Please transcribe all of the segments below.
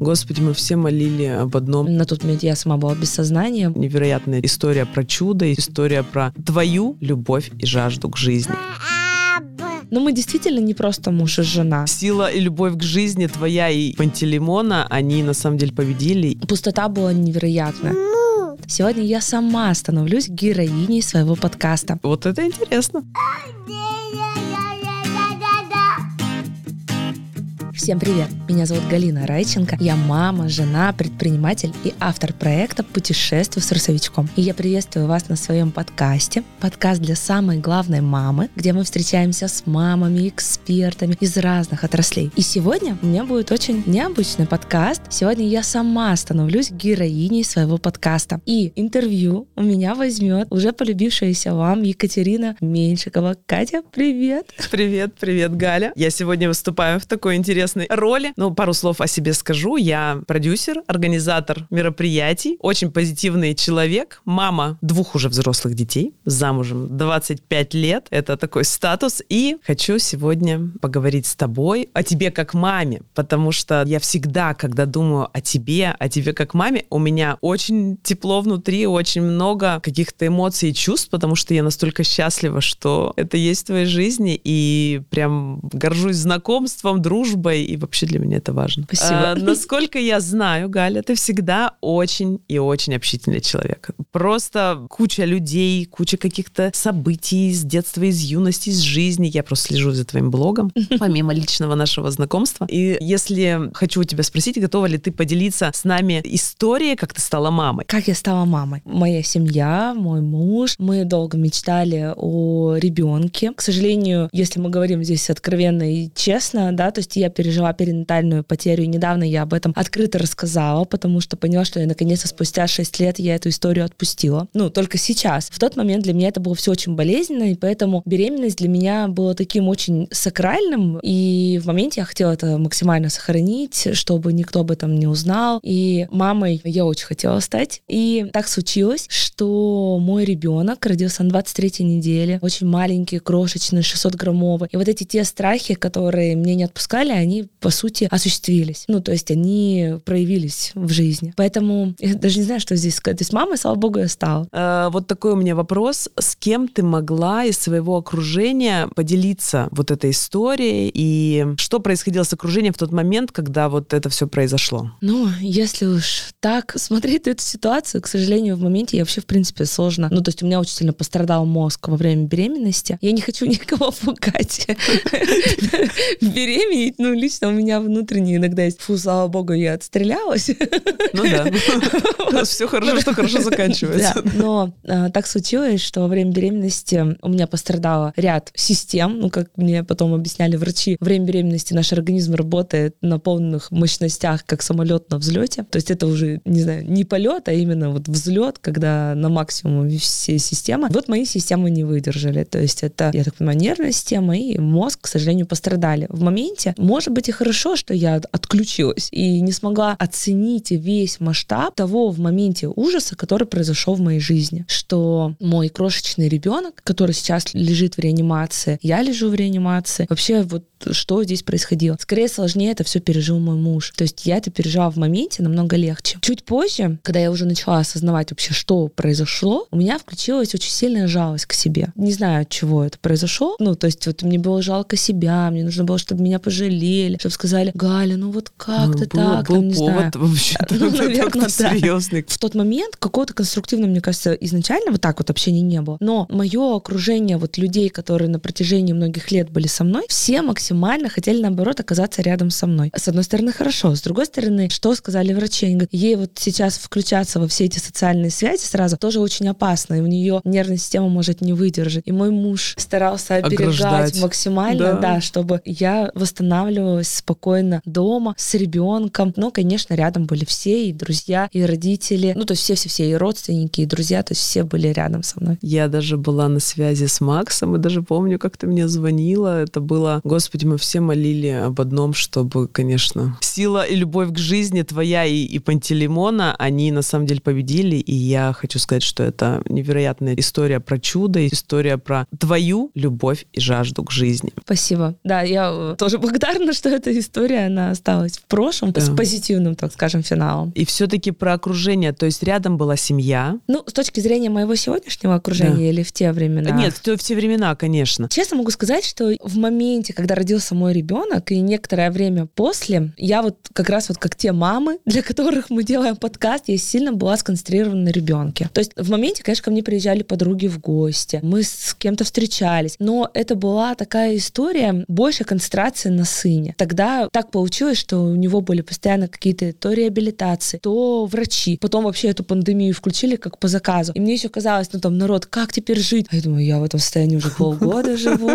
Господи, мы все молили об одном. На тот момент я сама была без сознания. Невероятная история про чудо, история про твою любовь и жажду к жизни. Но мы действительно не просто муж и жена. Сила и любовь к жизни твоя и Пантелеймона, они на самом деле победили. Пустота была невероятная. Сегодня я сама становлюсь героиней своего подкаста. Вот это интересно. Всем привет! Меня зовут Галина Райченко. Я мама, жена, предприниматель и автор проекта «Путешествие с русовичком». И я приветствую вас на своем подкасте. Подкаст для самой главной мамы, где мы встречаемся с мамами, экспертами из разных отраслей. И сегодня у меня будет очень необычный подкаст. Сегодня я сама становлюсь героиней своего подкаста. И интервью у меня возьмет уже полюбившаяся вам Екатерина Меньшикова. Катя, привет! Привет, привет, Галя. Я сегодня выступаю в такой интересной интересной роли. Ну, пару слов о себе скажу. Я продюсер, организатор мероприятий, очень позитивный человек, мама двух уже взрослых детей, замужем 25 лет. Это такой статус. И хочу сегодня поговорить с тобой о тебе как маме, потому что я всегда, когда думаю о тебе, о тебе как маме, у меня очень тепло внутри, очень много каких-то эмоций и чувств, потому что я настолько счастлива, что это есть в твоей жизни, и прям горжусь знакомством, дружбой, красивой, и вообще для меня это важно. Спасибо. А, насколько я знаю, Галя, ты всегда очень и очень общительный человек. Просто куча людей, куча каких-то событий из детства, из юности, из жизни. Я просто слежу за твоим блогом, помимо личного нашего знакомства. И если хочу у тебя спросить, готова ли ты поделиться с нами историей, как ты стала мамой? Как я стала мамой? Моя семья, мой муж, мы долго мечтали о ребенке. К сожалению, если мы говорим здесь откровенно и честно, да, то есть я пережила перинатальную потерю, и недавно я об этом открыто рассказала, потому что поняла, что я наконец-то спустя 6 лет я эту историю отпустила. Ну, только сейчас. В тот момент для меня это было все очень болезненно, и поэтому беременность для меня была таким очень сакральным, и в моменте я хотела это максимально сохранить, чтобы никто об этом не узнал, и мамой я очень хотела стать. И так случилось, что мой ребенок родился на 23 неделе, очень маленький, крошечный, 600-граммовый. И вот эти те страхи, которые мне не отпускали, они они, по сути, осуществились. Ну, то есть они проявились в жизни. Поэтому я даже не знаю, что здесь сказать. То есть мама, слава богу, я стала. А, вот такой у меня вопрос. С кем ты могла из своего окружения поделиться вот этой историей? И что происходило с окружением в тот момент, когда вот это все произошло? Ну, если уж так смотреть эту ситуацию, к сожалению, в моменте я вообще, в принципе, сложно. Ну, то есть у меня очень сильно пострадал мозг во время беременности. Я не хочу никого пугать. Беременеть, ну, лично у меня внутренне иногда есть, фу, слава богу, я отстрелялась. Ну да. У нас все хорошо, что хорошо заканчивается. Но а, так случилось, что во время беременности у меня пострадало ряд систем. Ну, как мне потом объясняли врачи, во время беременности наш организм работает на полных мощностях, как самолет на взлете. То есть это уже, не знаю, не полет, а именно вот взлет, когда на максимум все системы. Вот мои системы не выдержали. То есть это, я так понимаю, нервная система и мозг, к сожалению, пострадали. В моменте, может быть, и хорошо, что я отключилась и не смогла оценить весь масштаб того в моменте ужаса, который произошел в моей жизни. Что мой крошечный ребенок, который сейчас лежит в реанимации, я лежу в реанимации, вообще вот что здесь происходило. Скорее сложнее это все пережил мой муж. То есть я это переживала в моменте намного легче. Чуть позже, когда я уже начала осознавать вообще, что произошло, у меня включилась очень сильная жалость к себе. Не знаю, от чего это произошло. Ну, то есть вот мне было жалко себя, мне нужно было, чтобы меня пожалели, чтобы сказали, Галя, ну вот как ну, ты так, был там, не повод знаю. вообще ну, наверное, да. серьезный. В тот момент какого-то конструктивного, мне кажется, изначально вот так вот общения не было. Но мое окружение вот людей, которые на протяжении многих лет были со мной, все максимально хотели, наоборот, оказаться рядом со мной. С одной стороны, хорошо. С другой стороны, что сказали врачи? Они говорят, ей вот сейчас включаться во все эти социальные связи сразу тоже очень опасно, и у нее нервная система может не выдержать. И мой муж старался оберегать Ограждать. максимально, Да. да, чтобы я восстанавливалась спокойно дома с ребенком. Но, конечно, рядом были все, и друзья, и родители. Ну, то есть все-все-все, и родственники, и друзья, то есть все были рядом со мной. Я даже была на связи с Максом, и даже помню, как ты мне звонила. Это было, господи, мы все молили об одном, чтобы, конечно, сила и любовь к жизни твоя и, и Пантелеймона, они на самом деле победили, и я хочу сказать, что это невероятная история про чудо, история про твою любовь и жажду к жизни. Спасибо. Да, я э, тоже благодарна, что эта история, она осталась в прошлом Да. с позитивным, так скажем, финалом. И все-таки про окружение, то есть рядом была семья. Ну, с точки зрения моего сегодняшнего окружения Да. или в те времена? Нет, в те, в те времена, конечно. Честно могу сказать, что в моменте, когда родился мой ребенок, и некоторое время после, я вот как раз вот как те мамы, для которых мы делаем подкаст, я сильно была сконцентрирована на ребенке. То есть в моменте, конечно, ко мне приезжали подруги в гости, мы с кем-то встречались, но это была такая история больше концентрации на сыне. Тогда так получилось, что у него были постоянно какие-то то реабилитации, то врачи. Потом вообще эту пандемию включили как по заказу. И мне еще казалось, ну там народ, как теперь жить? А я думаю, я в этом состоянии уже полгода живу.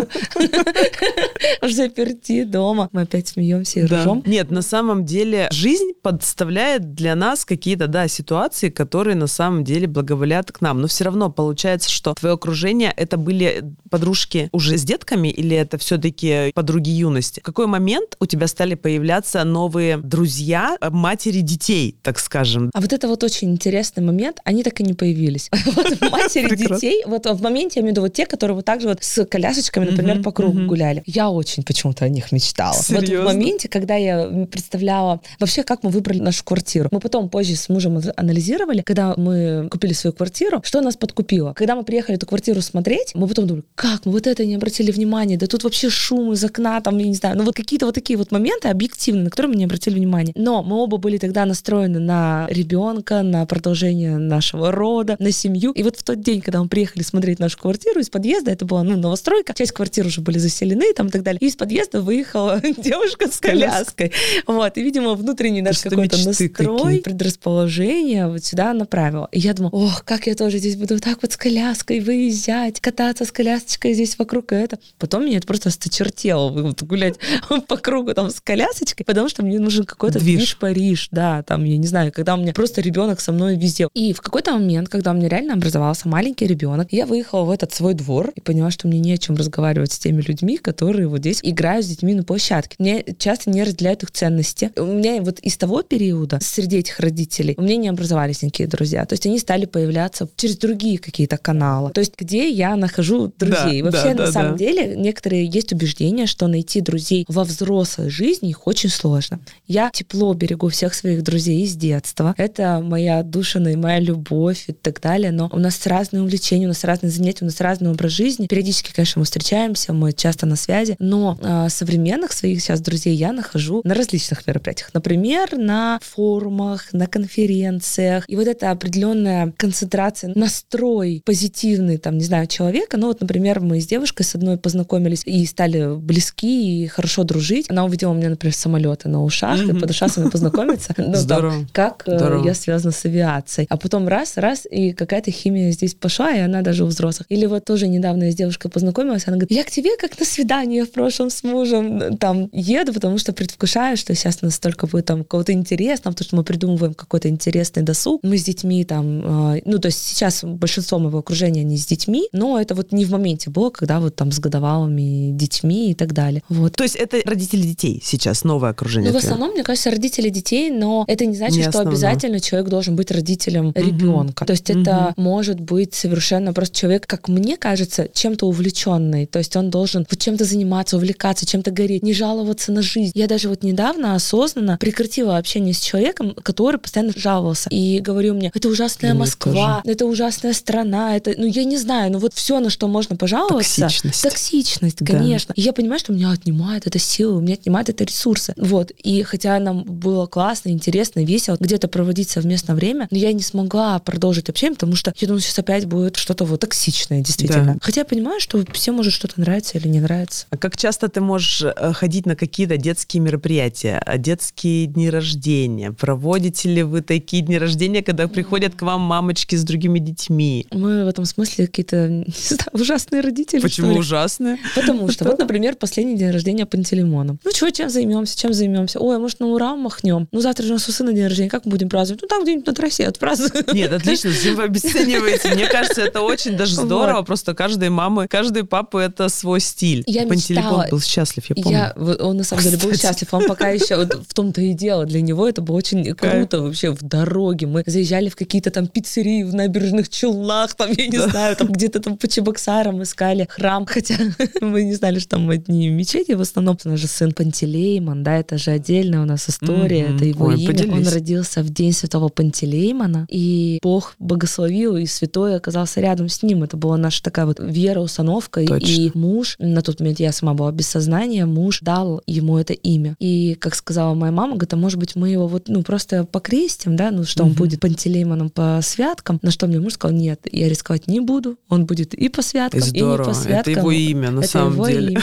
Заперти дома. Мы опять смеемся и ржем. Нет, на самом деле жизнь подставляет для нас какие-то, да, ситуации, которые на самом деле благоволят к нам. Но все равно получается, что твое окружение это были подружки уже с детками или это все-таки подруги юности? В какой момент у тебя стали появляться новые друзья э, матери детей, так скажем? А вот это вот очень интересный момент, они так и не появились. Вот матери детей, вот в моменте, я имею в виду, вот те, которые вот так же вот с колясочками, например, по кругу гуляли. Я очень почему-то о них мечтала. Вот в моменте, когда я представляла вообще, как мы выбрали нашу квартиру. Мы потом позже с мужем анализировали, когда мы купили свою квартиру, что нас подкупило. Когда мы приехали эту квартиру смотреть, мы потом думали, как мы вот это не обратили внимания, да тут вообще шум из окна, там, я не знаю, ну вот какие-то вот такие вот моменты объективные, на которые мы не обратили внимания. Но мы оба были тогда настроены на ребенка, на продолжение нашего рода, на семью. И вот в тот день, когда мы приехали смотреть нашу квартиру из подъезда, это была, ну, новостройка, часть квартир уже были заселены там и так далее. И из подъезда выехала девушка с коляской. Вот, и, видимо, внутренний наш какой-то настрой, предрасположение вот сюда направила. И я думала, ох, как я тоже здесь буду вот так вот с коляской выезжать, кататься с колясочкой здесь вокруг это. Потом меня это просто осточертело гулять по кругу там с колясочкой, потому что мне нужен какой-то Движ. движ Париж, да, там, я не знаю, когда у меня просто ребенок со мной везде. И в какой-то момент, когда у меня реально образовался маленький ребенок, я выехала в этот свой двор и поняла, что мне не о чем разговаривать с теми людьми, которые вот здесь играют с детьми на площадке. Мне часто не разделяют их ценности. У меня вот из того периода среди этих родителей у меня не образовались никакие друзья. То есть они стали появляться через другие какие-то каналы. То есть где я нахожу друзей. Да, Вообще, да, на да, самом да. деле, некоторые есть убеждения, что найти друзей во взрослой жизни их очень сложно. Я тепло берегу всех своих друзей из детства. Это моя отдушина и моя любовь и так далее. Но у нас разные увлечения, у нас разные занятия, у нас разный образ жизни. Периодически, конечно, мы встречаемся, мы часто на связи. Но а, современных своих сейчас друзей я нахожу на различных мероприятиях. Например, на форумах, на конференциях. И вот эта определенная концентрация, настрой позитивный, там, не знаю, человека. Ну вот, например, мы с девушкой с одной познакомились и стали близки и хорошо дружить. Она увидела у меня, например, самолеты на ушах и Мгм. подошла со мной познакомиться. Ну, там, Здорово. как э, Здорово. я связана с авиацией. А потом раз, раз, и какая-то химия здесь пошла, и она даже у взрослых. Или вот тоже недавно я с девушкой познакомилась, она говорит, я к тебе как на свидание в прошлом с мужем э, там еду, потому что предвкушаю, что сейчас настолько будет там какого-то интересного, потому что мы придумываем какой-то интересный досуг. Мы с детьми там, э, ну то есть сейчас большинство моего окружения не с детьми, но это вот не в моменте было, когда вот там с годовалыми детьми и так далее. Вот. То есть это родители детей сейчас, новое окружение Ну, в основном, мне кажется, родители детей, но это не значит, Не что основное. обязательно человек должен быть родителем ребенка. То есть это может быть совершенно просто человек, как мне кажется, чем-то увлеченный. То есть он должен вот чем-то заниматься, увлекаться, чем-то гореть, не жаловаться на жизнь. Я даже вот недавно осознанно прекратила общение с человеком, который постоянно жаловался. И говорил мне, это ужасная Да, мне Москва, это ужасная страна, это, ну я не знаю, ну вот все, на что можно пожаловаться. Токсичность. Токсичность, Да. конечно. И я понимаю, что меня отнимает это силы, у меня отнимает это ресурсы. Вот. И хотя нам было классно, интересно, весело где-то проводить совместно время, но я не смогла продолжить общение, потому что я думаю, сейчас опять будет что-то вот токсичное, действительно. Да. Хотя я понимаю, что всем может что-то нравиться или не нравится. А как часто ты можешь э, ходить на какие-то детские мероприятия, а, детские дни рождения? Проводите ли вы такие дни рождения, когда приходят к вам мамочки с другими детьми? Мы в этом смысле какие-то ужасные родители. Почему ужасные? Потому что, вот, например, последний день рождения Пантелеймона. Ну что, чем займемся, чем займемся? Ой, а может, на Урал махнем? Ну, завтра же у нас у сына день рождения, как мы будем праздновать? Ну, там где-нибудь на трассе отпразднуем. Нет, отлично, зачем вы обесцениваете? Мне кажется, это очень даже здорово. Вот. Просто каждой мамы, каждой папы это свой стиль. Я Пантелеймон мечтала- был счастлив, я помню. Я, он на самом деле был Кстати. счастлив, он пока еще вот в том-то и дело. Для него это было очень круто вообще в дороге. Мы заезжали в какие-то там пиццерии в набережных Челнах, там, я не Да. знаю, там где-то там по Чебоксарам искали храм, хотя мы не знали, что там одни мечети в основном. У нас же сын Пантелеймон, да, это же отдельная у нас история, mm-hmm. это его Ой, имя. Поделись. Он родился в день святого Пантелеймона, и Бог богословил, и святой оказался рядом с ним. Это была наша такая вот вера, установка. Точно. И муж, на тот момент я сама была без сознания, муж дал ему это имя. И, как сказала моя мама, говорит, а может быть мы его вот, ну, просто покрестим, да, ну, что mm-hmm. он будет Пантелеймоном по святкам. На что мне муж сказал, нет, я рисковать не буду, он будет и по святкам, Здорово. и не по святкам. Это его имя, на это самом его деле. Имя.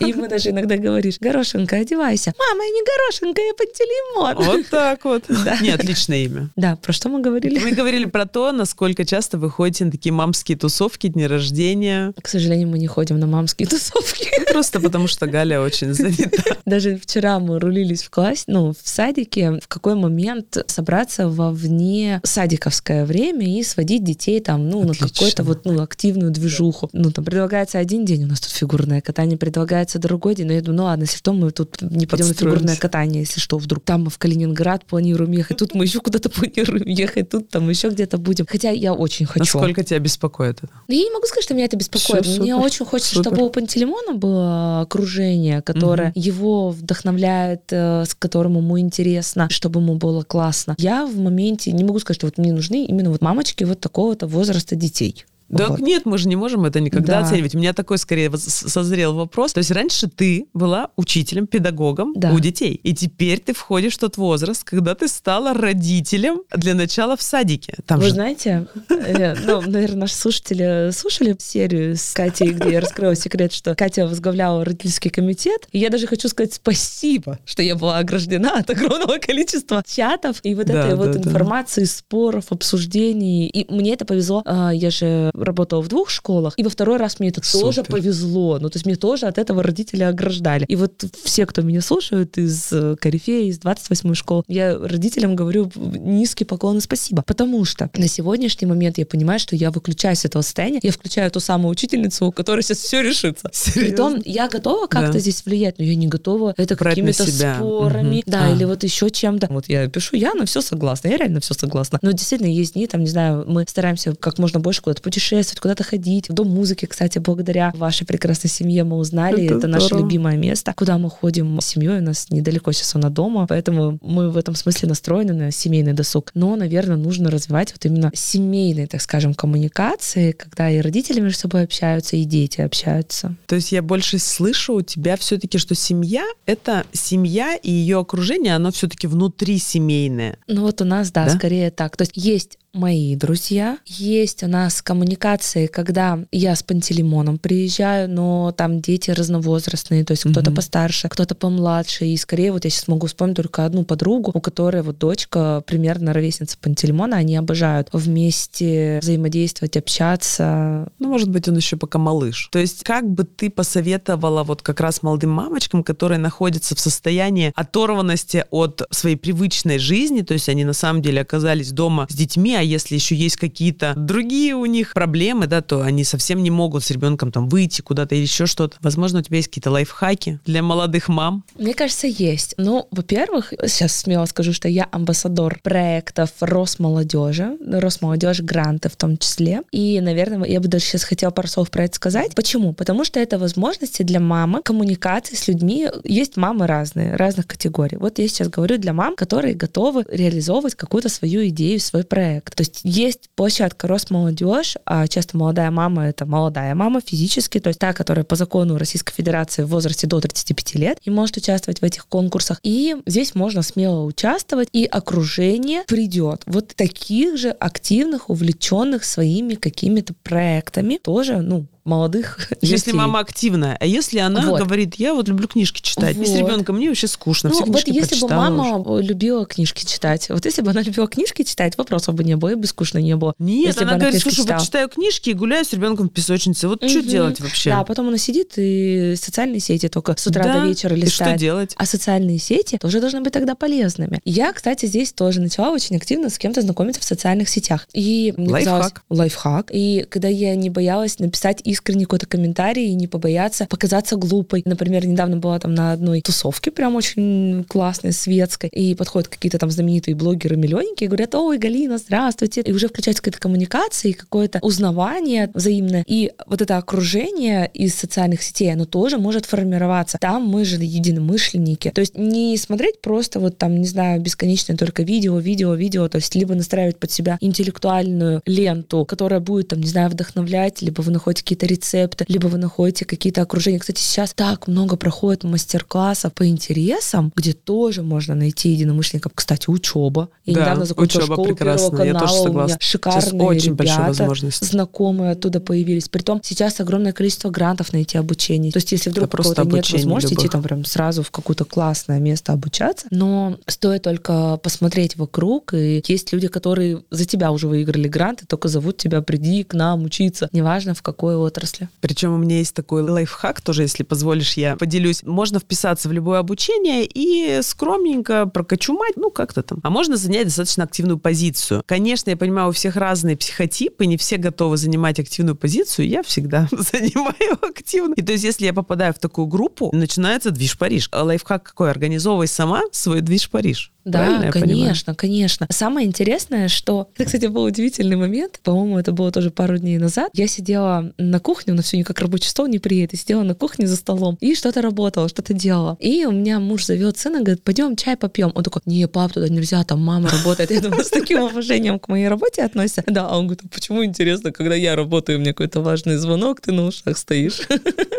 И ему даже иногда говоришь, Горошенко, одевайся. Мама, я не Горошенко, я Пантелеймон. Вот так вот. Да. Не, отличное имя. Да, про что мы говорили? Мы говорили про то, насколько часто вы ходите на такие мамские тусовки, дни рождения. К сожалению, мы не ходим на мамские тусовки. Просто потому, что Галя очень занята. Даже вчера мы рулились в классе, ну, в садике, в какой момент собраться во вне садиковское время и сводить детей там, ну, Отлично. на какую-то вот, ну, активную движуху. Ну, там предлагается один день, у нас тут фигурное катание, предлагается другой день, но я думаю, ну ладно, если что, мы тут не пойдем на фигурное катание, если что, вдруг там мы в Калининград планируем ехать, тут мы еще куда-то планируем ехать, тут там еще где-то будем. Хотя я очень хочу. Насколько тебя беспокоит это? Я не могу сказать, что меня это беспокоит. Все, Мне очень хочется, супер. чтобы у Пантелеймона было окружение, которое угу. его вдохновляет, э, с которым ему интересно, чтобы ему было классно. Я в моменте не могу сказать, что вот мне нужны именно вот мамочки вот такого-то возраста детей. Да вот. нет, мы же не можем это никогда да. оценивать. У меня такой скорее созрел вопрос. То есть раньше ты была учителем, педагогом да. у детей, и теперь ты входишь в тот возраст, когда ты стала родителем для начала в садике. Там Вы же... знаете, э, ну, наверное, наши слушатели слушали серию с Катей, где я раскрыла секрет, что Катя возглавляла родительский комитет. И я даже хочу сказать спасибо, что я была ограждена от огромного количества чатов и вот этой вот информации, споров, обсуждений. И мне это повезло. А, я же работала в двух школах, и во второй раз мне это Супер. тоже повезло. Ну, то есть мне тоже от этого родители ограждали. И вот все, кто меня слушают из э, Корифея, из 28-й школы, я родителям говорю низкий поклон и спасибо. Потому что на сегодняшний момент я понимаю, что я выключаюсь из этого состояния, я включаю ту самую учительницу, у которой сейчас все решится. Серьезно? Притом я готова как-то да. здесь влиять, но я не готова это какими-то спорами, угу. да, а. или вот еще чем-то. Вот я пишу, я на все согласна, я реально все согласна. Но действительно есть дни, там, не знаю, мы стараемся как можно больше куда-то путешествовать, путешествовать, куда-то ходить. В Дом музыки, кстати, благодаря вашей прекрасной семье мы узнали. Это, это наше любимое место, куда мы ходим с семьей. У нас недалеко сейчас она дома, поэтому мы в этом смысле настроены на семейный досуг. Но, наверное, нужно развивать вот именно семейные, так скажем, коммуникации, когда и родители между собой общаются, и дети общаются. То есть я больше слышу у тебя все-таки, что семья — это семья и ее окружение, оно все-таки внутри семейное. Ну вот у нас, да, да, скорее так. То есть есть мои друзья. Есть у нас коммуникации, когда я с Пантелеймоном приезжаю, но там дети разновозрастные, то есть кто-то mm-hmm. постарше, кто-то помладше. И скорее вот я сейчас могу вспомнить только одну подругу, у которой вот дочка примерно ровесница Пантелеймона, они обожают вместе взаимодействовать, общаться. Ну, может быть, он еще пока малыш. То есть как бы ты посоветовала вот как раз молодым мамочкам, которые находятся в состоянии оторванности от своей привычной жизни, то есть они на самом деле оказались дома с детьми, а если еще есть какие-то другие у них проблемы, да, то они совсем не могут с ребенком там выйти куда-то или еще что-то. Возможно, у тебя есть какие-то лайфхаки для молодых мам? Мне кажется, есть. Ну, во-первых, сейчас смело скажу, что я амбассадор проектов Росмолодежи, Росмолодежь гранты в том числе. И, наверное, я бы даже сейчас хотела пару слов про это сказать. Почему? Потому что это возможности для мамы коммуникации с людьми. Есть мамы разные, разных категорий. Вот я сейчас говорю для мам, которые готовы реализовывать какую-то свою идею, свой проект. То есть есть площадка Росмолодежь, а часто молодая мама — это молодая мама физически, то есть та, которая по закону Российской Федерации в возрасте до 35 лет и может участвовать в этих конкурсах. И здесь можно смело участвовать, и окружение придет вот таких же активных, увлеченных своими какими-то проектами, тоже, ну, молодых Если детей. мама активная, а если она вот. говорит, я вот люблю книжки читать, вот. и с ребенком мне вообще скучно, ну, все вот если бы мама уже. любила книжки читать, вот если бы она любила книжки читать, вопросов бы не было, и бы скучно не было. Нет, если она, она говорит, слушай, читала. вот читаю книжки и гуляю с ребенком в песочнице, вот угу. что делать вообще? Да, потом она сидит и социальные сети только с утра да? до вечера листает. И что делать? А социальные сети тоже должны быть тогда полезными. Я, кстати, здесь тоже начала очень активно с кем-то знакомиться в социальных сетях. И лайфхак. Казалось, лайфхак. И когда я не боялась написать искренний какой-то комментарий и не побояться показаться глупой. Например, недавно была там на одной тусовке прям очень классной, светской, и подходят какие-то там знаменитые блогеры миллионники и говорят, ой, Галина, здравствуйте. И уже включается какая-то коммуникация и какое-то узнавание взаимное. И вот это окружение из социальных сетей, оно тоже может формироваться. Там мы же единомышленники. То есть не смотреть просто вот там, не знаю, бесконечное только видео, видео, видео, то есть либо настраивать под себя интеллектуальную ленту, которая будет там, не знаю, вдохновлять, либо вы находите какие-то рецепты, либо вы находите какие-то окружения. Кстати, сейчас так много проходит мастер-классов по интересам, где тоже можно найти единомышленников. Кстати, учеба. Я Да, недавно закончила учеба школу прекрасна, Первого я тоже канала, у меня согласна. шикарные Сейчас очень большая ребята, возможность. знакомые оттуда появились. Притом сейчас огромное количество грантов на эти обучения. То есть если вдруг Да, просто нет обучение возможности идти любых. там прям сразу в какое-то классное место обучаться, но стоит только посмотреть вокруг, и есть люди, которые за тебя уже выиграли гранты, только зовут тебя, приди к нам учиться, неважно в какой отрасли. Причем у меня есть такой лайфхак, тоже, если позволишь, я поделюсь. Можно вписаться в любое обучение и скромненько прокачумать, ну, как-то там. А можно занять достаточно активную позицию. Конечно, я понимаю, у всех разные психотипы, не все готовы занимать активную позицию. Я всегда занимаю активно. И то есть, если я попадаю в такую группу, начинается движ Париж. Лайфхак какой? Организовывай сама свой движ Париж. Да, конечно, конечно. Самое интересное, что... Это, кстати, был удивительный момент. По-моему, это было тоже пару дней назад. Я сидела на кухне, у нас все никак рабочий стол не приедет. Я сидела на кухне за столом и что-то работала, что-то делала. И у меня муж зовет сына, говорит, пойдем чай попьем. Он такой, не, пап, туда нельзя, там мама работает. Я думаю, с таким уважением к моей работе относится. Да, а он говорит, а почему интересно, когда я работаю, у меня какой-то важный звонок, ты на ушах стоишь.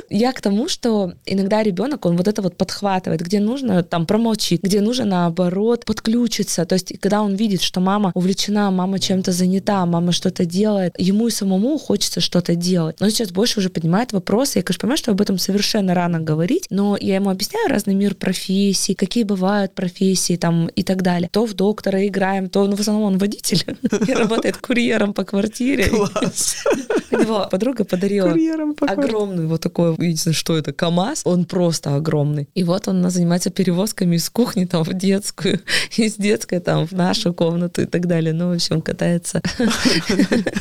Я к тому, что иногда ребенок, он вот это вот подхватывает, где нужно, там промолчит, где нужно, наоборот, подключиться. То есть, когда он видит, что мама увлечена, мама чем-то занята, мама что-то делает, ему и самому хочется что-то делать. Но он сейчас больше уже поднимает вопросы. Я, конечно, понимаю, что об этом совершенно рано говорить, но я ему объясняю разный мир профессий, какие бывают профессии там и так далее. То в доктора играем, то, ну, в основном он водитель и работает курьером по квартире. Класс. У него подруга подарила огромный вот такой, не знаю, что это, КАМАЗ, он просто огромный. И вот он занимается перевозками из кухни там в детскую, из детской там в нашу комнату и так далее. Ну, в общем, катается.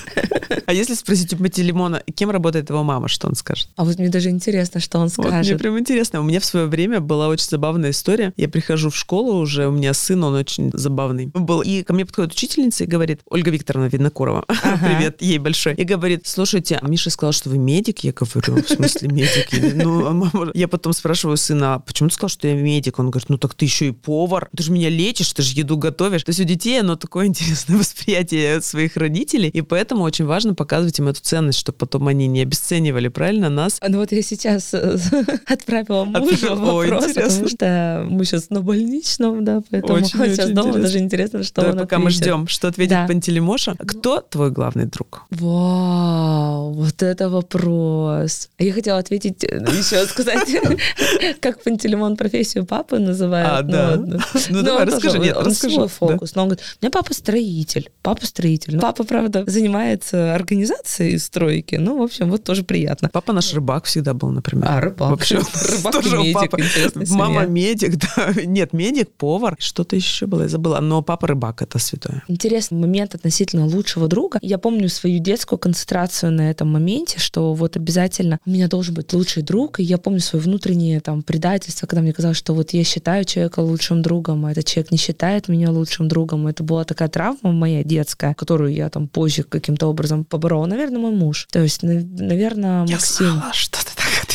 А если спросить у Матилимона, кем работает его мама, что он скажет? А вот мне даже интересно, что он Вот мне скажет. прям интересно. У меня в свое время была очень забавная история. Я прихожу в школу уже, у меня сын, он очень забавный был. И ко мне подходит учительница и говорит, Ольга Викторовна Винокурова, привет ей большой, и говорит, слушайте, а Миша сказал, что вы медик? Я говорю, в смысле медик? Ну, а мама- я потом спрашиваю сына, а почему ты сказал, что я медик? Он говорит, ну так ты еще и повар, ты же меня лечишь, ты же еду готовишь. То есть у детей оно такое интересное восприятие своих родителей, и поэтому очень важно показывать им эту ценность, чтобы потом они не обесценивали, правильно, нас, Ну вот я сейчас э, отправила мужу вопрос, потому что мы сейчас на больничном, да, поэтому Очень, сейчас очень дома, интересно. даже интересно, что Давай, он пока мы ответит. ждем, что ответит Да. Пантелеймоша. Кто твой главный друг? Вау, вот это вопрос. Я хотела ответить, э, еще сказать, как Пантелеймон профессию папы называет. А, да. ладно. Ну, Ну, давай, он тоже- расскажи. Нет, он расскажи. свой Да. фокус. Но он говорит, у меня папа строитель, папа строитель. Ну, Папа, правда, занимается организацией стройки. Ну, в общем, вот тоже приятно. Папа наш рыбак всегда был, например. А, рыбак. Вообще, Рыбак тоже медик, интересная Мама медик, да. Нет, медик, повар. Что-то еще было, я забыла. Но папа рыбак, это святое. Интересный момент относительно лучшего друга. Я помню свою детскую концентрацию на этом моменте, что вот обязательно у меня должен быть лучший друг. И я помню свое внутреннее там предательство, когда мне казалось, что вот я считаю человека лучшим другом, а этот человек не считает меня лучшим другом. Это была такая травма моя детская, которую я там позже каким-то образом поборола. Наверное, мой муж. То есть, наверное, Я Максим. знала, что ты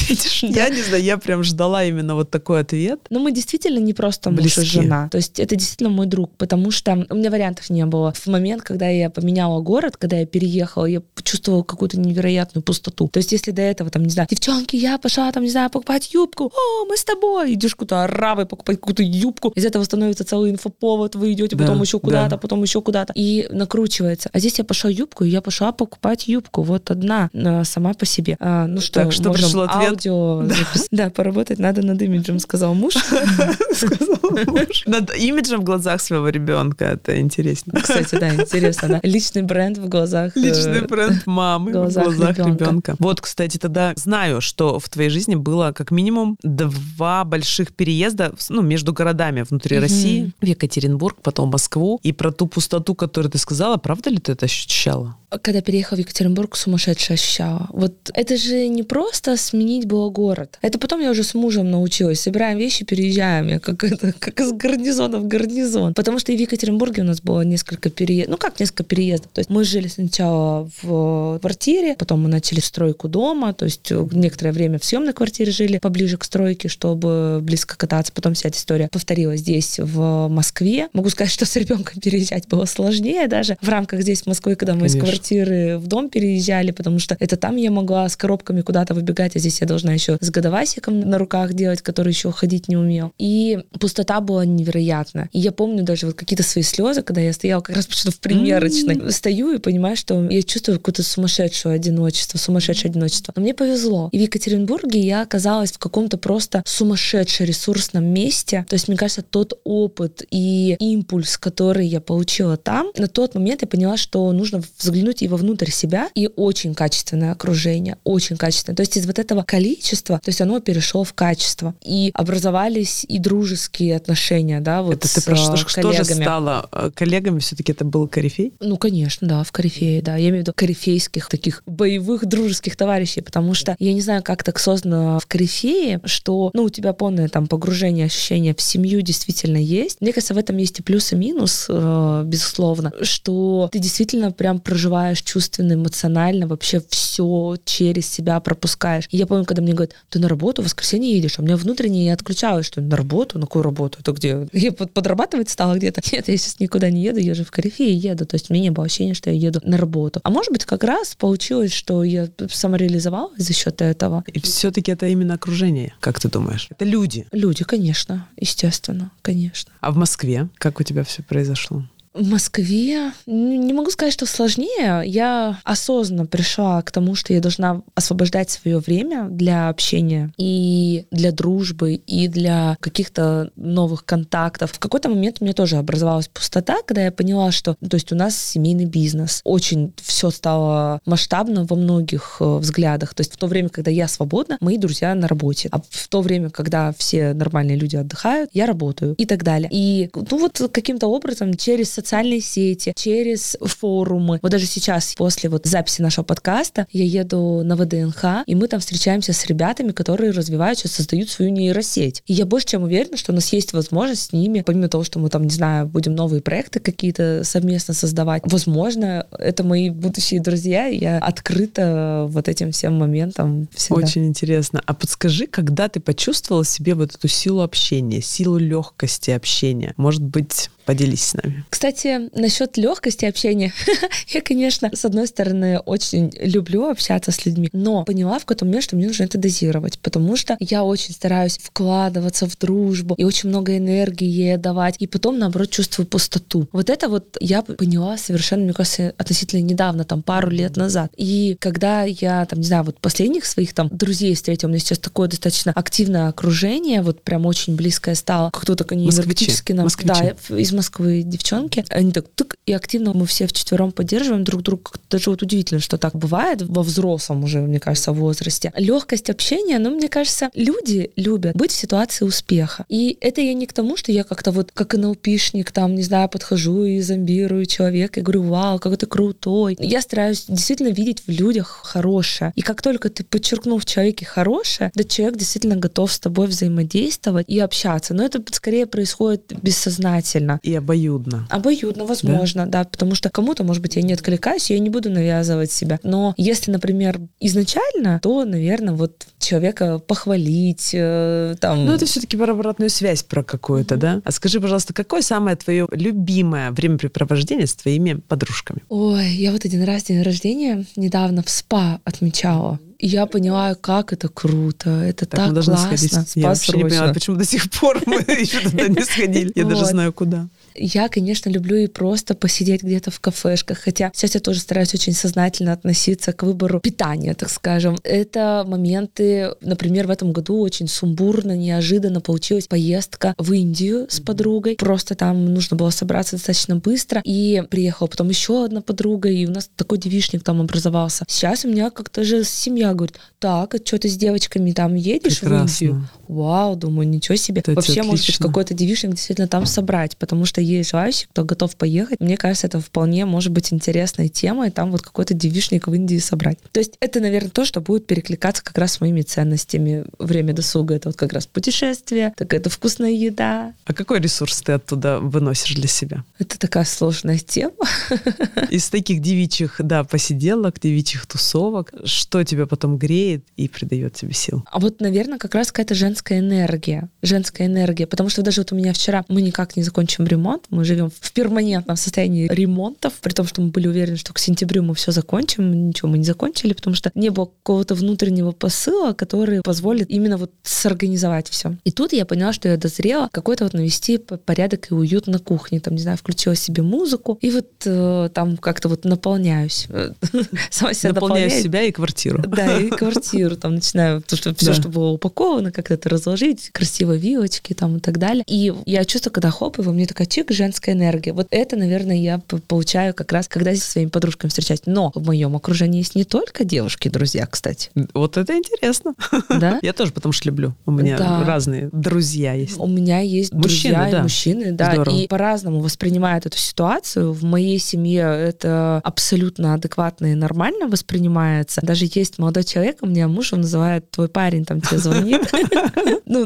ответишь. Я не знаю, я прям ждала именно вот такой ответ. Но мы действительно не просто муж и жена. То есть это действительно мой друг, потому что у меня вариантов не было. В момент, когда я поменяла город, когда я переехала, я почувствовала какую-то невероятную пустоту. То есть если до этого, там, не знаю, девчонки, я пошла, там, не знаю, покупать юбку, о, мы с тобой, идешь куда-то оравой покупать какую-то юбку, из этого становится целый инфоповод, вы идете Да, потом еще куда-то, да. потом еще куда-то, и накручивается. А здесь я пошла юбку, и я пошла покупать юбку, вот одна, а, сама по себе. А, ну что, Так что можем пришел ответ. Аудио запис- Да, поработать надо над имиджем, сказал муж. Сказал муж. Над имиджем в глазах своего ребенка. Это интересно. Кстати, да, интересно, да. Личный бренд в глазах. э, Личный бренд мамы в в глазах глазах ребенка. ребенка. Вот, кстати, тогда знаю, что в твоей жизни было как минимум два больших переезда ну, между городами внутри Мгм. России, в Екатеринбург, потом Москву. И про ту пустоту, которую ты сказала, правда ли ты это ощущала? Когда переехала в Екатеринбург, сумасшедше ощущала. Вот это же не просто сменить было город. Это потом я уже с мужем научилась. Собираем вещи, переезжаем. Я как, это, как из гарнизона в гарнизон. Потому что и в Екатеринбурге у нас было несколько переездов. Ну, как несколько переездов. То есть мы жили сначала в квартире, потом мы начали стройку дома. То есть некоторое время в съемной квартире жили поближе к стройке, чтобы близко кататься. Потом вся эта история повторилась здесь, в Москве. Могу сказать, что с ребенком переезжать было сложнее даже в рамках здесь, в Москве, когда мы Конечно. из квартиры в дом переезжали, потому что это там я могла с коробками куда-то выбегать, а здесь я должна еще с годовасиком на руках делать, который еще ходить не умел. И пустота была невероятна. И я помню даже вот какие-то свои слезы, когда я стояла как раз почему-то в примерочной. Mm-hmm. Стою и понимаю, что я чувствую какое-то сумасшедшее одиночество, сумасшедшее одиночество. Но мне повезло. И в Екатеринбурге я оказалась в каком-то просто сумасшедше ресурсном месте. То есть, мне кажется, тот опыт и импульс, который я получила там, на тот момент я поняла, что нужно взглянуть и вовнутрь себя, и очень качественное окружение, очень качественное. То есть из вот этого количества, то есть оно перешло в качество. И образовались и дружеские отношения, да, вот это ты про что, что же стало э, коллегами? Все-таки это был корифей? Ну, конечно, да, в корифее, да. Я имею в виду корифейских таких боевых дружеских товарищей, потому что я не знаю, как так создано в корифее, что, ну, у тебя полное там погружение, ощущение в семью действительно есть. Мне кажется, в этом есть и плюс, и минус, э, безусловно, что ты действительно прям проживаешь чувственно, эмоционально вообще все через себя пропускаешь. И я помню, когда мне говорят, ты на работу в воскресенье едешь, а у меня внутренне я отключалась, что на работу, на какую работу, это где? Я подрабатывать стала где-то. Нет, я сейчас никуда не еду, я же в Корифе еду. То есть у меня не было ощущения, что я еду на работу. А может быть, как раз получилось, что я самореализовалась за счет этого. И все-таки это именно окружение, как ты думаешь? Это люди. Люди, конечно, естественно, конечно. А в Москве как у тебя все произошло? В Москве не могу сказать, что сложнее. Я осознанно пришла к тому, что я должна освобождать свое время для общения и для дружбы, и для каких-то новых контактов. В какой-то момент у меня тоже образовалась пустота, когда я поняла, что ну, то есть у нас семейный бизнес. Очень все стало масштабно во многих э, взглядах. То есть в то время, когда я свободна, мои друзья на работе. А в то время, когда все нормальные люди отдыхают, я работаю и так далее. И ну вот каким-то образом через социальные сети, через форумы. Вот даже сейчас, после вот записи нашего подкаста, я еду на ВДНХ, и мы там встречаемся с ребятами, которые развиваются, создают свою нейросеть. И я больше чем уверена, что у нас есть возможность с ними, помимо того, что мы там, не знаю, будем новые проекты какие-то совместно создавать, возможно, это мои будущие друзья, и я открыта вот этим всем моментам всегда. Очень интересно. А подскажи, когда ты почувствовала себе вот эту силу общения, силу легкости общения? Может быть, Поделись с нами. Кстати, насчет легкости общения. я, конечно, с одной стороны, очень люблю общаться с людьми, но поняла в какой-то момент, что мне нужно это дозировать, потому что я очень стараюсь вкладываться в дружбу и очень много энергии ей давать, и потом, наоборот, чувствую пустоту. Вот это вот я поняла совершенно, мне кажется, относительно недавно, там, пару лет назад. И когда я, там, не знаю, вот последних своих там друзей встретила, у меня сейчас такое достаточно активное окружение, вот прям очень близкое стало, они энергетически нам... Да, из Москвы девчонки, они так тык, и активно мы все вчетвером поддерживаем друг друга. Даже вот удивительно, что так бывает во взрослом уже, мне кажется, возрасте. Легкость общения, ну, мне кажется, люди любят быть в ситуации успеха. И это я не к тому, что я как-то вот как НЛПшник, там, не знаю, подхожу и зомбирую человека и говорю, вау, какой ты крутой. Я стараюсь действительно видеть в людях хорошее. И как только ты подчеркнул в человеке хорошее, да человек действительно готов с тобой взаимодействовать и общаться. Но это скорее происходит бессознательно и обоюдно. Обоюдно, возможно, да, да потому что кому-то, может быть, я не откликаюсь, я не буду навязывать себя. Но если, например, изначально, то, наверное, вот человека похвалить, э, там... Ну, это все-таки про обратную связь про какую-то, mm-hmm. да? А скажи, пожалуйста, какое самое твое любимое времяпрепровождение с твоими подружками? Ой, я вот один раз день рождения недавно в СПА отмечала. И я поняла, как это круто, это так, так классно. Сходить. Я вообще не поняла, почему до сих пор мы еще туда не сходили. Я даже знаю, куда. Я, конечно, люблю и просто посидеть где-то в кафешках, хотя сейчас я тоже стараюсь очень сознательно относиться к выбору питания, так скажем. Это моменты, например, в этом году очень сумбурно, неожиданно получилась поездка в Индию с подругой. Просто там нужно было собраться достаточно быстро, и приехала потом еще одна подруга, и у нас такой девишник там образовался. Сейчас у меня как-то же семья говорит, так, а что ты с девочками там едешь Прекрасно. в Индию? Вау, думаю, ничего себе. Это Вообще, отлично. может быть, какой-то девишник действительно там собрать, потому что есть желающие, кто готов поехать, мне кажется, это вполне может быть интересной темой, там вот какой-то девишник в Индии собрать. То есть это, наверное, то, что будет перекликаться как раз с моими ценностями. Время досуга — это вот как раз путешествие, так это вкусная еда. А какой ресурс ты оттуда выносишь для себя? Это такая сложная тема. Из таких девичьих, да, посиделок, девичьих тусовок, что тебя потом греет и придает тебе сил? А вот, наверное, как раз какая-то женская энергия. Женская энергия. Потому что даже вот у меня вчера мы никак не закончим ремонт. Мы живем в перманентном состоянии ремонтов, при том, что мы были уверены, что к сентябрю мы все закончим. Ничего мы не закончили, потому что не было какого-то внутреннего посыла, который позволит именно вот сорганизовать все. И тут я поняла, что я дозрела какой-то вот навести порядок и уют на кухне. Там, не знаю, включила себе музыку и вот э, там как-то вот наполняюсь. Сама себя Наполняю себя и квартиру. Да, и квартиру. Там начинаю то, что все, что было упаковано, как это разложить, красиво вилочки там и так далее. И я чувствую, когда хоп, и во мне такая чик, женская энергия. Вот это, наверное, я получаю как раз, когда со своими подружками встречаюсь. Но в моем окружении есть не только девушки, друзья, кстати. Вот это интересно. Да? Я тоже потому что люблю. У меня да. разные друзья есть. У меня есть мужчины, друзья да. и мужчины, да, Здорово. и по-разному воспринимают эту ситуацию. В моей семье это абсолютно адекватно и нормально воспринимается. Даже есть молодой человек, у меня муж, он называет твой парень, там тебе звонит. Ну,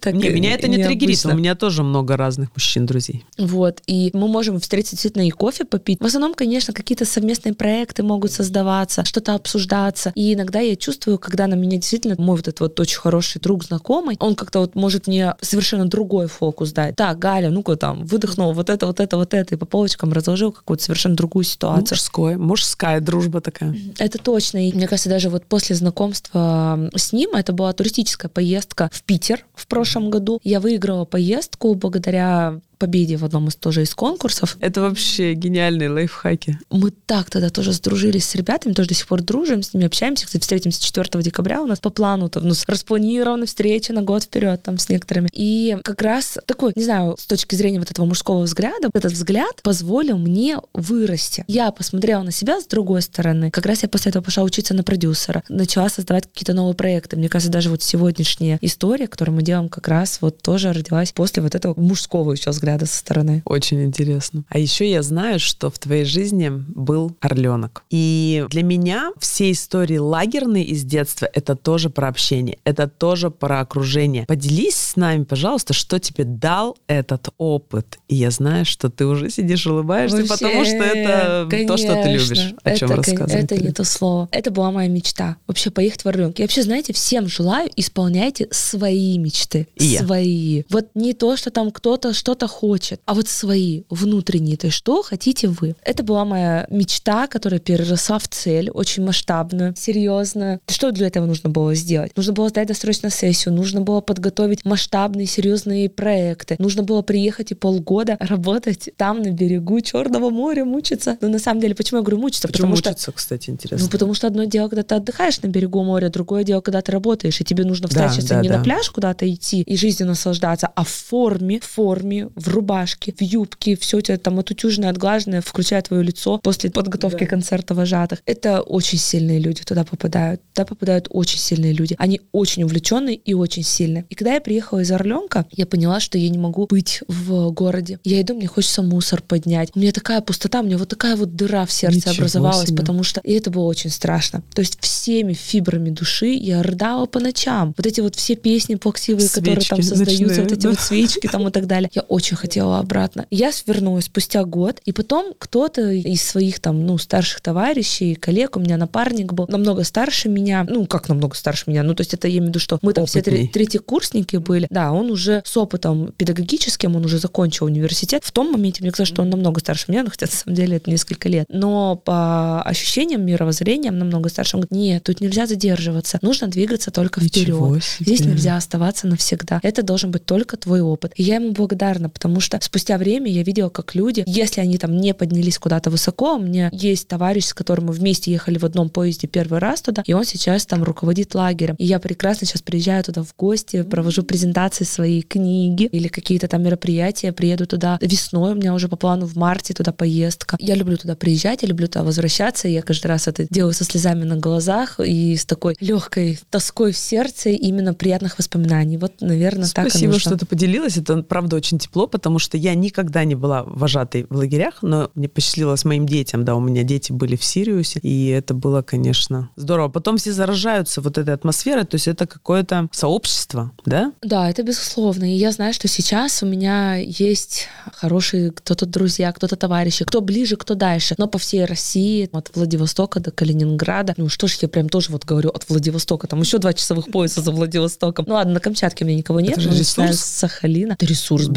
так Не, меня это не триггерит, у меня тоже много разных мужчин-друзей. Вот, и мы можем встретиться действительно и кофе попить. В основном, конечно, какие-то совместные проекты могут создаваться, что-то обсуждаться. И иногда я чувствую, когда на меня действительно мой вот этот вот очень хороший друг, знакомый, он как-то вот может мне совершенно другой фокус дать. Так, Галя, ну-ка там, выдохнул вот это, вот это, вот это, и по полочкам разложил какую-то совершенно другую ситуацию. Мужской, мужская дружба такая. Это точно. И мне кажется, даже вот после знакомства с ним, это была туристическая поездка в Питер в прошлом году. Я выиграла поездку благодаря победе в одном из тоже из конкурсов. Это вообще гениальные лайфхаки. Мы так тогда тоже сдружились с ребятами, тоже до сих пор дружим, с ними общаемся. Кстати, встретимся 4 декабря у нас по плану, там, у нас распланирована встреча на год вперед там с некоторыми. И как раз такой, не знаю, с точки зрения вот этого мужского взгляда, этот взгляд позволил мне вырасти. Я посмотрела на себя с другой стороны. Как раз я после этого пошла учиться на продюсера, начала создавать какие-то новые проекты. Мне кажется, даже вот сегодняшняя история, которую мы делаем, как раз вот тоже родилась после вот этого мужского еще взгляда взгляда со стороны. Очень интересно. А еще я знаю, что в твоей жизни был орленок. И для меня все истории лагерные из детства — это тоже про общение, это тоже про окружение. Поделись с нами, пожалуйста, что тебе дал этот опыт. И я знаю, что ты уже сидишь улыбаешься, Вообще, потому что это конечно, то, что ты любишь, о чем это, рассказывать. Это не то слово. Это была моя мечта. Вообще поехать в Орленок. И вообще, знаете, всем желаю, исполняйте свои мечты. И свои. Я. Вот не то, что там кто-то что-то хочет, а вот свои внутренние, то есть что хотите вы. Это была моя мечта, которая переросла в цель, очень масштабную, серьезную. Что для этого нужно было сделать? Нужно было сдать досрочную сессию, нужно было подготовить масштабные, серьезные проекты, нужно было приехать и полгода работать там на берегу Черного моря, мучиться. Но на самом деле, почему я говорю мучиться? Почему потому мучиться, что, кстати, интересно? Ну, потому что одно дело, когда ты отдыхаешь на берегу моря, другое дело, когда ты работаешь, и тебе нужно встать да, да, не да. на пляж куда-то идти и жизнью наслаждаться, а в форме, в форме, в рубашке, в юбке, все у тебя там отутюженное, отглаженное, включая твое лицо после подготовки да. концерта вожатых. Это очень сильные люди туда попадают. Туда попадают очень сильные люди. Они очень увлеченные и очень сильные. И когда я приехала из Орленка, я поняла, что я не могу быть в городе. Я иду, мне хочется мусор поднять. У меня такая пустота, у меня вот такая вот дыра в сердце Ничего образовалась, себе. потому что и это было очень страшно. То есть всеми фибрами души я рыдала по ночам. Вот эти вот все песни плаксивые, свечки которые там создаются, ночные, вот эти да. вот свечки там и так далее. Я очень хотела обратно. Я свернулась спустя год, и потом кто-то из своих там, ну, старших товарищей, коллег, у меня напарник был намного старше меня, ну, как намного старше меня, ну, то есть это я имею в виду, что мы там Опытней. все третьи курсники были, да, он уже с опытом педагогическим, он уже закончил университет. В том моменте мне казалось, что он намного старше меня, но хотя на самом деле это несколько лет. Но по ощущениям, мировоззрениям намного старше. Он говорит, нет, тут нельзя задерживаться, нужно двигаться только вперед. Здесь нельзя оставаться навсегда. Это должен быть только твой опыт. И я ему благодарна, потому что спустя время я видела, как люди, если они там не поднялись куда-то высоко, у меня есть товарищ, с которым мы вместе ехали в одном поезде первый раз туда, и он сейчас там руководит лагерем. И я прекрасно сейчас приезжаю туда в гости, провожу презентации своей книги или какие-то там мероприятия, приеду туда весной, у меня уже по плану в марте туда поездка. Я люблю туда приезжать, я люблю туда возвращаться, я каждый раз это делаю со слезами на глазах и с такой легкой тоской в сердце именно приятных воспоминаний. Вот, наверное, Спасибо, так Спасибо, что ты поделилась. Это, правда, очень тепло, потому что я никогда не была вожатой в лагерях, но мне посчастливилось моим детям, да, у меня дети были в Сириусе, и это было, конечно, здорово. Потом все заражаются вот этой атмосферой, то есть это какое-то сообщество, да? Да, это безусловно. И я знаю, что сейчас у меня есть хорошие кто-то друзья, кто-то товарищи, кто ближе, кто дальше. Но по всей России, от Владивостока до Калининграда, ну что ж, я прям тоже вот говорю от Владивостока, там еще два часовых пояса за Владивостоком. Ну ладно, на Камчатке у меня никого нет, это же ресурс. Сахалина. Это ресурс,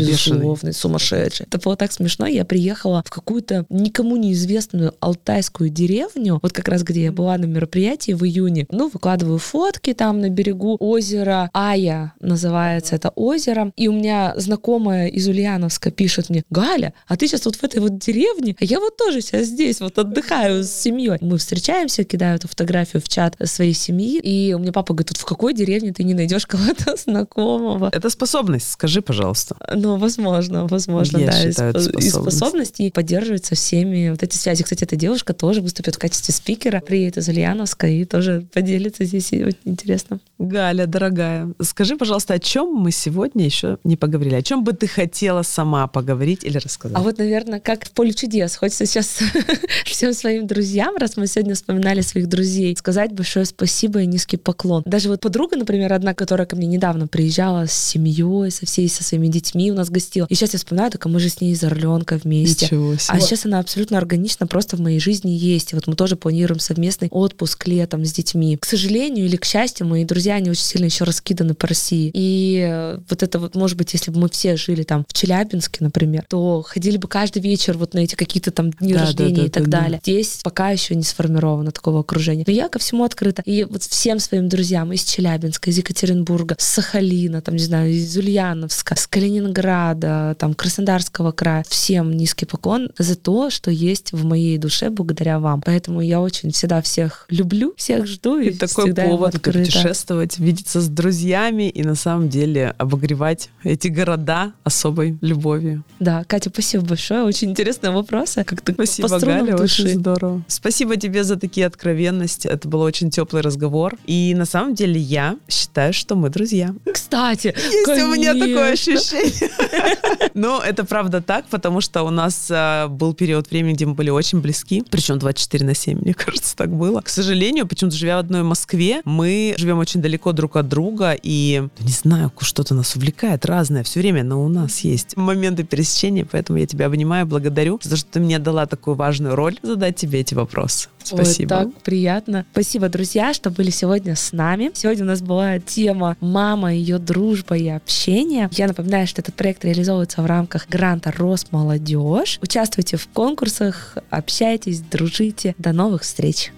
безусловный, сумасшедший. Это было так смешно. Я приехала в какую-то никому неизвестную алтайскую деревню, вот как раз где я была на мероприятии в июне. Ну, выкладываю фотки там на берегу озера Ая называется это озеро. И у меня знакомая из Ульяновска пишет мне, Галя, а ты сейчас вот в этой вот деревне, а я вот тоже сейчас здесь вот отдыхаю с семьей. Мы встречаемся, кидаю эту фотографию в чат своей семьи, и у меня папа говорит, вот в какой деревне ты не найдешь кого-то знакомого? Это способность, скажи, пожалуйста. Ну, возможно, возможно, Я да. считаю, это и способность. способность, и поддерживать со всеми вот эти связи. Кстати, эта девушка тоже выступит в качестве спикера, приедет из Ульяновска и тоже поделится здесь, и очень интересно. Галя, дорогая, скажи, пожалуйста, о чем мы сегодня еще не поговорили? О чем бы ты хотела сама поговорить или рассказать? А вот, наверное, как в поле чудес. Хочется сейчас всем своим друзьям, раз мы сегодня вспоминали своих друзей, сказать большое спасибо и низкий поклон. Даже вот подруга, например, одна, которая ко мне недавно приезжала с семьей, со всей, со своими детьми у нас гостила. И сейчас я вспоминаю, так а мы же с ней из Орленка вместе. Ничего себе. А сейчас она абсолютно органично просто в моей жизни есть. И вот мы тоже планируем совместный отпуск летом с детьми. К сожалению или к счастью, мои друзья, они очень сильно еще раскиданы по России. И э, вот это вот, может быть, если бы мы все жили там в Челябинске, например, то ходили бы каждый вечер вот на эти какие-то там дни Да, да, рождения да, и так да, да. далее. Здесь пока еще не сформировано такого окружения. Но я ко всему открыта. И вот всем своим друзьям из Челябинска, из Екатеринбурга, с Сахалина, там, не знаю, из Ульяновска, с Калининграда, там, Краснодарского края, всем низкий поклон за то, что есть в моей душе благодаря вам. Поэтому я очень всегда всех люблю, всех жду и, И такой повод путешествовать, видеться с друзьями и на самом деле обогревать эти города особой любовью. Да, Катя, спасибо большое. Очень интересные вопросы. Как ты Спасибо, по Галя, души. очень здорово. Спасибо тебе за такие откровенности. Это был очень теплый разговор. И на самом деле я считаю, что мы друзья. Кстати, Есть у меня такое конечно. ощущение. Но это правда так, потому что у нас а, был период времени, где мы были очень близки. Причем 24 на 7, мне кажется, так было. К сожалению, почему-то живя в одной Москве, мы живем очень далеко друг от друга. И не знаю, что-то нас увлекает разное все время, но у нас есть моменты пересечения, поэтому я тебя обнимаю, благодарю за то, что ты мне дала такую важную роль задать тебе эти вопросы. Ой, Спасибо. так приятно. Спасибо, друзья, что были сегодня с нами. Сегодня у нас была тема «Мама, ее дружба и общение». Я напоминаю, что этот проект реализовывается в рамках гранта «Росмолодежь». Участвуйте в конкурсах, общайтесь, дружите. До новых встреч!